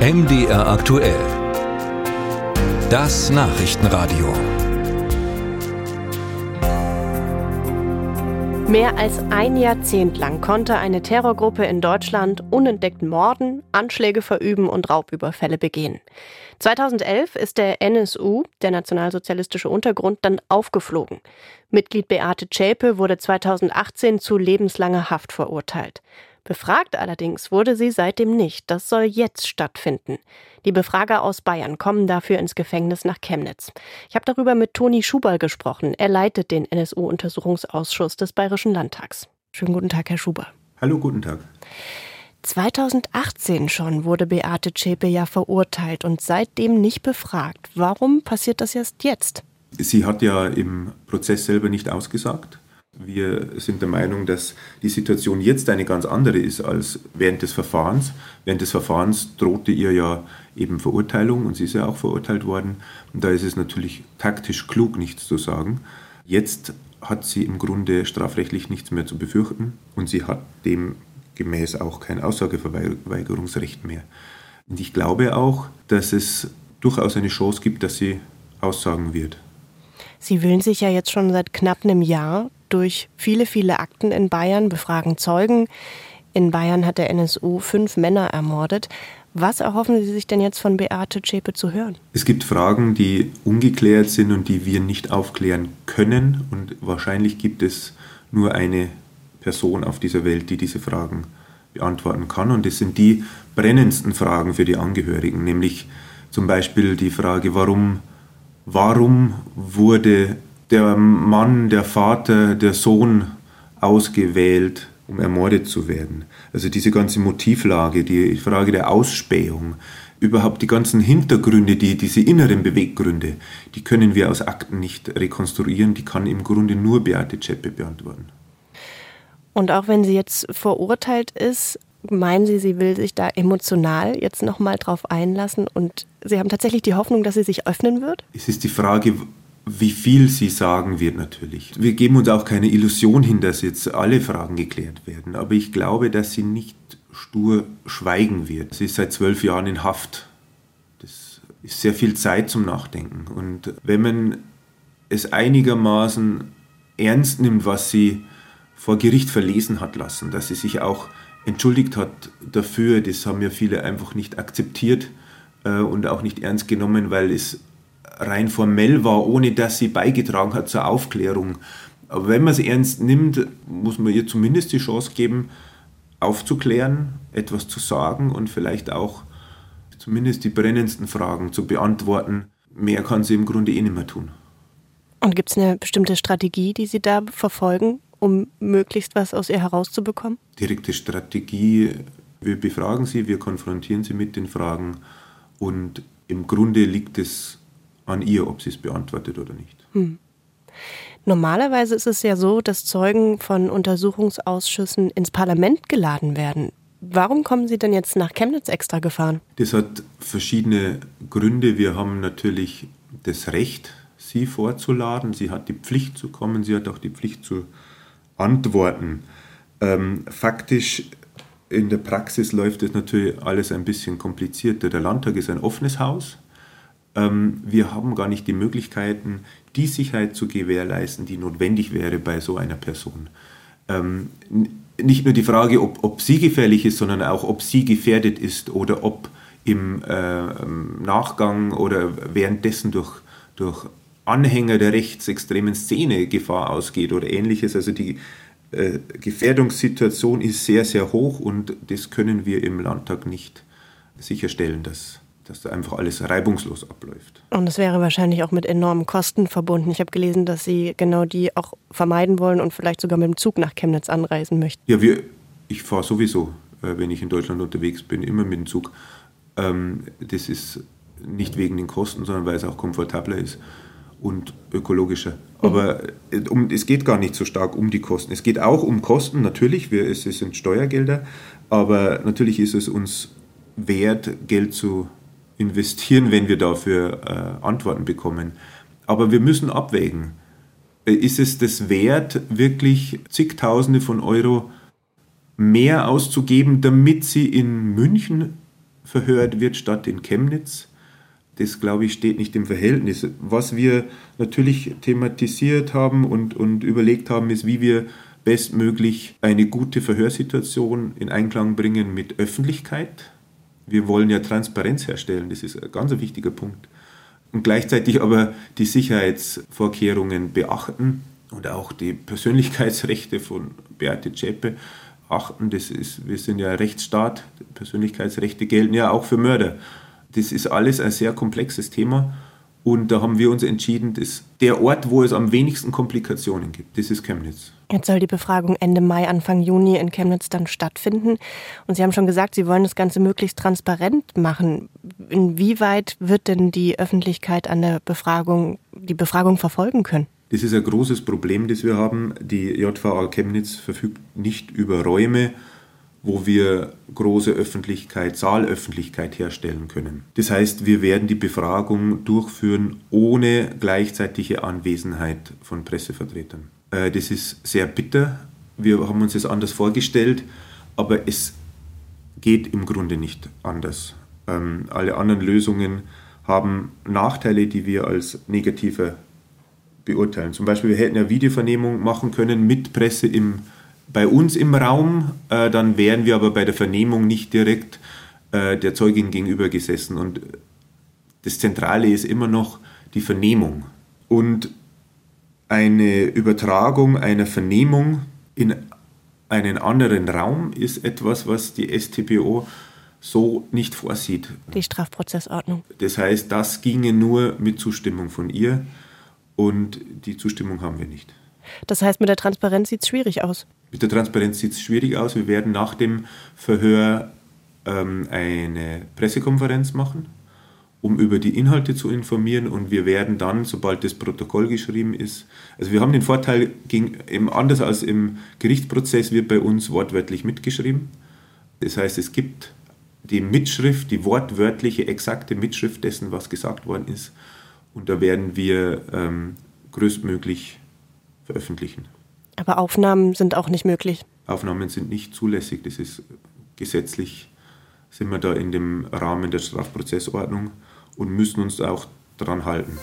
MDR aktuell. Das Nachrichtenradio. Mehr als ein Jahrzehnt lang konnte eine Terrorgruppe in Deutschland unentdeckt morden, Anschläge verüben und Raubüberfälle begehen. 2011 ist der NSU, der nationalsozialistische Untergrund, dann aufgeflogen. Mitglied Beate Zschäpe wurde 2018 zu lebenslanger Haft verurteilt. Befragt allerdings wurde sie seitdem nicht. Das soll jetzt stattfinden. Die Befrager aus Bayern kommen dafür ins Gefängnis nach Chemnitz. Ich habe darüber mit Toni Schuberl gesprochen. Er leitet den NSU-Untersuchungsausschuss des Bayerischen Landtags. Schönen guten Tag, Herr Schuberl. Hallo, guten Tag. 2018 schon wurde Beate Zschäpe ja verurteilt und seitdem nicht befragt. Warum passiert das erst jetzt? Sie hat ja im Prozess selber nicht ausgesagt. Wir sind der Meinung, dass die Situation jetzt eine ganz andere ist als während des Verfahrens. Während des Verfahrens drohte ihr ja eben Verurteilung und sie ist ja auch verurteilt worden. Und da ist es natürlich taktisch klug, nichts zu sagen. Jetzt hat sie im Grunde strafrechtlich nichts mehr zu befürchten und sie hat demgemäß auch kein Aussageverweigerungsrecht mehr. Und ich glaube auch, dass es durchaus eine Chance gibt, dass sie aussagen wird. Sie wühlen sich ja jetzt schon seit knapp einem Jahr durch viele, viele Akten in Bayern, befragen Zeugen. In Bayern hat der NSU fünf Männer ermordet. Was erhoffen Sie sich denn jetzt von Beate Zschäpe zu hören? Es gibt Fragen, die ungeklärt sind und die wir nicht aufklären können. Und wahrscheinlich gibt es nur eine Person auf dieser Welt, die diese Fragen beantworten kann. Und es sind die brennendsten Fragen für die Angehörigen, nämlich zum Beispiel die Frage, warum, warum wurde der Mann, der Vater, der Sohn ausgewählt, um ermordet zu werden. Also diese ganze Motivlage, die Frage der Ausspähung, überhaupt die ganzen Hintergründe, die, diese inneren Beweggründe, die können wir aus Akten nicht rekonstruieren, die kann im Grunde nur Beate Zschäpe beantworten. Und auch wenn sie jetzt verurteilt ist, meinen Sie, sie will sich da emotional jetzt nochmal drauf einlassen und Sie haben tatsächlich die Hoffnung, dass sie sich öffnen wird? Es ist die Frage, wie viel sie sagen wird natürlich. Wir geben uns auch keine Illusion hin, dass jetzt alle Fragen geklärt werden, aber ich glaube, dass sie nicht stur schweigen wird. Sie ist seit zwölf Jahren in Haft. Das ist sehr viel Zeit zum Nachdenken. Und wenn man es einigermaßen ernst nimmt, was sie vor Gericht verlesen hat lassen, dass sie sich auch entschuldigt hat dafür, das haben ja viele einfach nicht akzeptiert äh, und auch nicht ernst genommen, weil es rein formell war, ohne dass sie beigetragen hat zur Aufklärung. Aber wenn man es ernst nimmt, muss man ihr zumindest die Chance geben, aufzuklären, etwas zu sagen und vielleicht auch zumindest die brennendsten Fragen zu beantworten. Mehr kann sie im Grunde eh nicht mehr tun. Und gibt es eine bestimmte Strategie, die Sie da verfolgen, um möglichst was aus ihr herauszubekommen? Direkte Strategie. Wir befragen sie, wir konfrontieren sie mit den Fragen und im Grunde liegt es an ihr, ob sie es beantwortet oder nicht. Hm. Normalerweise ist es ja so, dass Zeugen von Untersuchungsausschüssen ins Parlament geladen werden. Warum kommen Sie denn jetzt nach Chemnitz extra gefahren? Das hat verschiedene Gründe. Wir haben natürlich das Recht, sie vorzuladen. Sie hat die Pflicht zu kommen, sie hat auch die Pflicht zu antworten. Ähm, faktisch in der Praxis läuft es natürlich alles ein bisschen komplizierter. Der Landtag ist ein offenes Haus ähm, wir haben gar nicht die Möglichkeiten, die Sicherheit zu gewährleisten, die notwendig wäre bei so einer Person. Ähm, nicht nur die Frage, ob, ob sie gefährlich ist, sondern auch, ob sie gefährdet ist oder ob im äh, Nachgang oder währenddessen durch, durch Anhänger der rechtsextremen Szene Gefahr ausgeht oder ähnliches. Also die äh, Gefährdungssituation ist sehr, sehr hoch und das können wir im Landtag nicht sicherstellen, dass dass da einfach alles reibungslos abläuft. Und es wäre wahrscheinlich auch mit enormen Kosten verbunden. Ich habe gelesen, dass Sie genau die auch vermeiden wollen und vielleicht sogar mit dem Zug nach Chemnitz anreisen möchten. Ja, wir, ich fahre sowieso, äh, wenn ich in Deutschland unterwegs bin, immer mit dem Zug. Ähm, das ist nicht wegen den Kosten, sondern weil es auch komfortabler ist und ökologischer. Aber mhm. um, es geht gar nicht so stark um die Kosten. Es geht auch um Kosten, natürlich, wir, es, es sind Steuergelder, aber natürlich ist es uns wert, Geld zu investieren, wenn wir dafür äh, Antworten bekommen. Aber wir müssen abwägen. Äh, ist es das wert, wirklich zigtausende von Euro mehr auszugeben, damit sie in München verhört wird statt in Chemnitz. Das, glaube ich, steht nicht im Verhältnis. Was wir natürlich thematisiert haben und, und überlegt haben, ist, wie wir bestmöglich eine gute Verhörsituation in Einklang bringen mit Öffentlichkeit. Wir wollen ja Transparenz herstellen, das ist ein ganz wichtiger Punkt. Und gleichzeitig aber die Sicherheitsvorkehrungen beachten und auch die Persönlichkeitsrechte von Beate Zschäpe achten. Das ist, wir sind ja Rechtsstaat, Persönlichkeitsrechte gelten ja auch für Mörder. Das ist alles ein sehr komplexes Thema und da haben wir uns entschieden, dass der Ort, wo es am wenigsten Komplikationen gibt, das ist Chemnitz. Jetzt soll die Befragung Ende Mai, Anfang Juni in Chemnitz dann stattfinden. Und Sie haben schon gesagt, Sie wollen das Ganze möglichst transparent machen. Inwieweit wird denn die Öffentlichkeit an der Befragung die Befragung verfolgen können? Das ist ein großes Problem, das wir haben. Die JVA Chemnitz verfügt nicht über Räume, wo wir große Öffentlichkeit, Saalöffentlichkeit herstellen können. Das heißt, wir werden die Befragung durchführen ohne gleichzeitige Anwesenheit von Pressevertretern. Äh, das ist sehr bitter. Wir haben uns das anders vorgestellt, aber es geht im Grunde nicht anders. Ähm, alle anderen Lösungen haben Nachteile, die wir als negativer beurteilen. Zum Beispiel, wir hätten eine Videovernehmung machen können mit Presse im, bei uns im Raum, äh, dann wären wir aber bei der Vernehmung nicht direkt äh, der Zeugin gegenüber gesessen. Und das Zentrale ist immer noch die Vernehmung. Und eine Übertragung einer Vernehmung in einen anderen Raum ist etwas, was die STPO so nicht vorsieht. Die Strafprozessordnung. Das heißt, das ginge nur mit Zustimmung von ihr und die Zustimmung haben wir nicht. Das heißt, mit der Transparenz sieht es schwierig aus. Mit der Transparenz sieht es schwierig aus. Wir werden nach dem Verhör ähm, eine Pressekonferenz machen, um über die Inhalte zu informieren und wir werden dann, sobald das Protokoll geschrieben ist, also wir haben den Vorteil, gegen, eben anders als im Gerichtsprozess wird bei uns wortwörtlich mitgeschrieben. Das heißt, es gibt die Mitschrift, die wortwörtliche, exakte Mitschrift dessen, was gesagt worden ist. Und da werden wir ähm, größtmöglich veröffentlichen. Aber Aufnahmen sind auch nicht möglich. Aufnahmen sind nicht zulässig. Das ist gesetzlich, sind wir da in dem Rahmen der Strafprozessordnung und müssen uns auch daran halten.